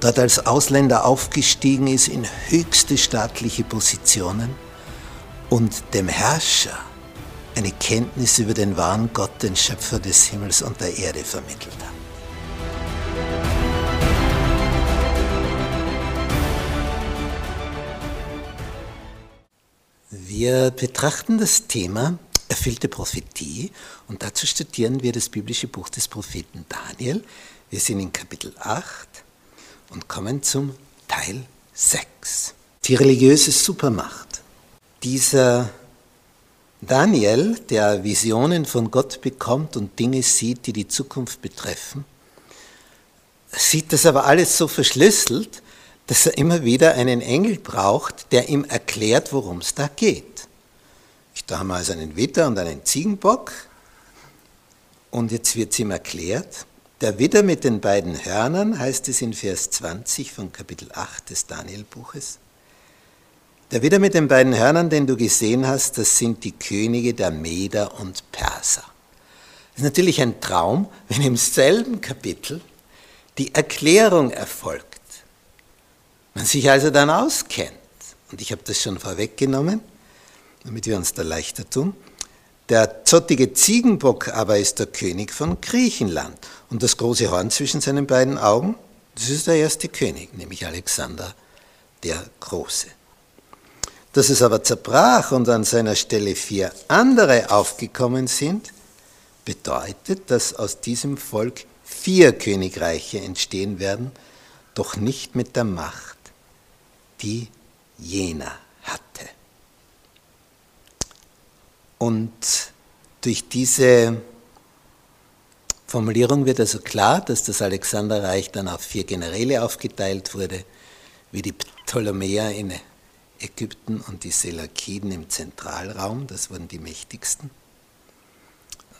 dort als Ausländer aufgestiegen ist in höchste staatliche Positionen und dem Herrscher eine Kenntnis über den wahren Gott, den Schöpfer des Himmels und der Erde vermittelt hat. Wir betrachten das Thema erfüllte Prophetie und dazu studieren wir das biblische Buch des Propheten Daniel. Wir sind in Kapitel 8 und kommen zum Teil 6. Die religiöse Supermacht. Dieser Daniel, der Visionen von Gott bekommt und Dinge sieht, die die Zukunft betreffen, sieht das aber alles so verschlüsselt, dass er immer wieder einen Engel braucht, der ihm erklärt, worum es da geht. Da haben wir also einen Widder und einen Ziegenbock und jetzt wird es ihm erklärt. Der Widder mit den beiden Hörnern heißt es in Vers 20 von Kapitel 8 des Danielbuches. Der Widder mit den beiden Hörnern, den du gesehen hast, das sind die Könige der Meder und Perser. Das ist natürlich ein Traum, wenn im selben Kapitel die Erklärung erfolgt. Man sich also dann auskennt. Und ich habe das schon vorweggenommen, damit wir uns da leichter tun. Der zottige Ziegenbock aber ist der König von Griechenland. Und das große Horn zwischen seinen beiden Augen, das ist der erste König, nämlich Alexander der Große. Dass es aber zerbrach und an seiner Stelle vier andere aufgekommen sind, bedeutet, dass aus diesem Volk vier Königreiche entstehen werden, doch nicht mit der Macht die jener hatte. Und durch diese Formulierung wird also klar, dass das Alexanderreich dann auf vier Generäle aufgeteilt wurde, wie die Ptolemäer in Ägypten und die Selaukiden im Zentralraum, das wurden die mächtigsten.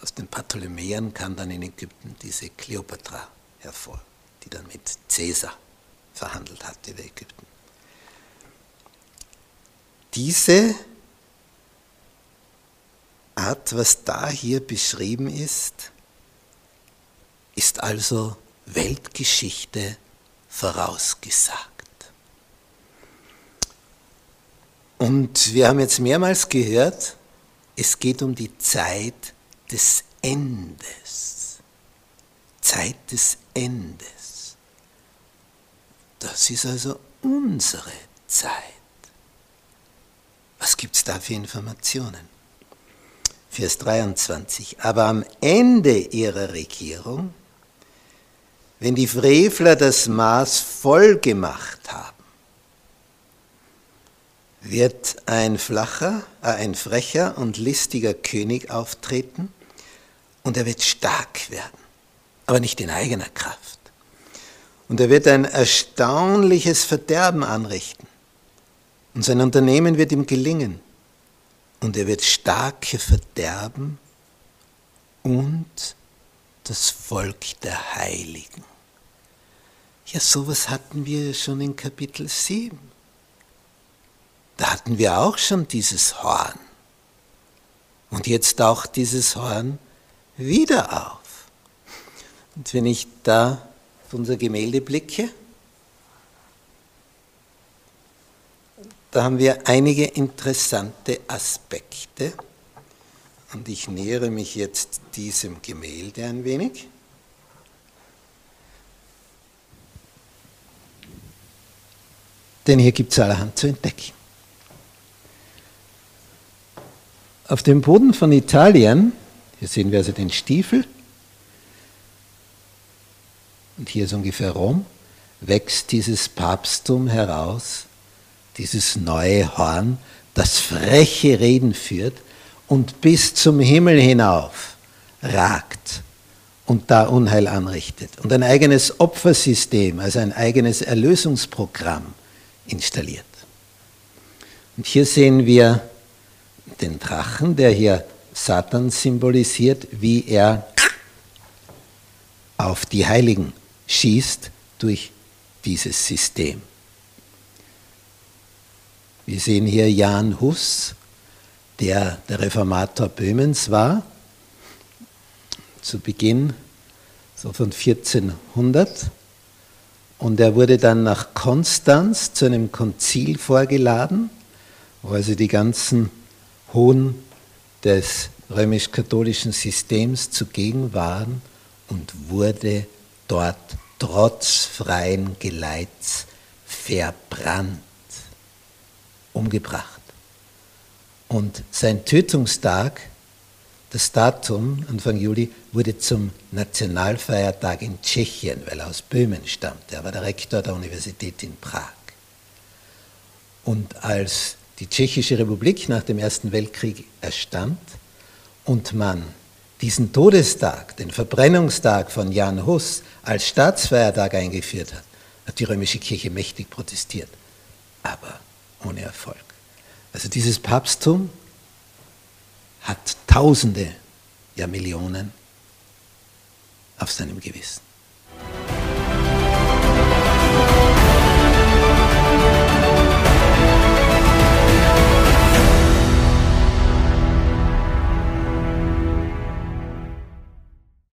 Aus den Ptolemäern kam dann in Ägypten diese Kleopatra hervor, die dann mit Caesar verhandelt hatte über Ägypten. Diese Art, was da hier beschrieben ist, ist also Weltgeschichte vorausgesagt. Und wir haben jetzt mehrmals gehört, es geht um die Zeit des Endes. Zeit des Endes. Das ist also unsere Zeit. Was gibt es da für Informationen? Vers 23. Aber am Ende ihrer Regierung, wenn die Frevler das Maß voll gemacht haben, wird ein flacher, äh, ein frecher und listiger König auftreten und er wird stark werden, aber nicht in eigener Kraft. Und er wird ein erstaunliches Verderben anrichten. Und sein Unternehmen wird ihm gelingen. Und er wird Starke verderben und das Volk der Heiligen. Ja, sowas hatten wir schon in Kapitel 7. Da hatten wir auch schon dieses Horn. Und jetzt taucht dieses Horn wieder auf. Und wenn ich da auf unser Gemälde blicke, Da haben wir einige interessante Aspekte und ich nähere mich jetzt diesem Gemälde ein wenig. Denn hier gibt es allerhand zu entdecken. Auf dem Boden von Italien, hier sehen wir also den Stiefel, und hier ist ungefähr Rom, wächst dieses Papsttum heraus dieses neue Horn, das freche Reden führt und bis zum Himmel hinauf ragt und da Unheil anrichtet und ein eigenes Opfersystem, also ein eigenes Erlösungsprogramm installiert. Und hier sehen wir den Drachen, der hier Satan symbolisiert, wie er auf die Heiligen schießt durch dieses System. Wir sehen hier Jan Hus, der der Reformator Böhmens war, zu Beginn so von 1400. Und er wurde dann nach Konstanz zu einem Konzil vorgeladen, wo also die ganzen Hohen des römisch-katholischen Systems zugegen waren und wurde dort trotz freien Geleits verbrannt, umgebracht. Und sein Tötungstag, das Datum, Anfang Juli, wurde zum Nationalfeiertag in Tschechien, weil er aus Böhmen stammt. Er war der Rektor der Universität in Prag. Und als die Tschechische Republik nach dem Ersten Weltkrieg erstand und man diesen Todestag, den Verbrennungstag von Jan Hus, als Staatsfeiertag eingeführt hat, hat die römische Kirche mächtig protestiert, aber ohne Erfolg. Also dieses Papsttum hat Tausende, ja Millionen auf seinem Gewissen.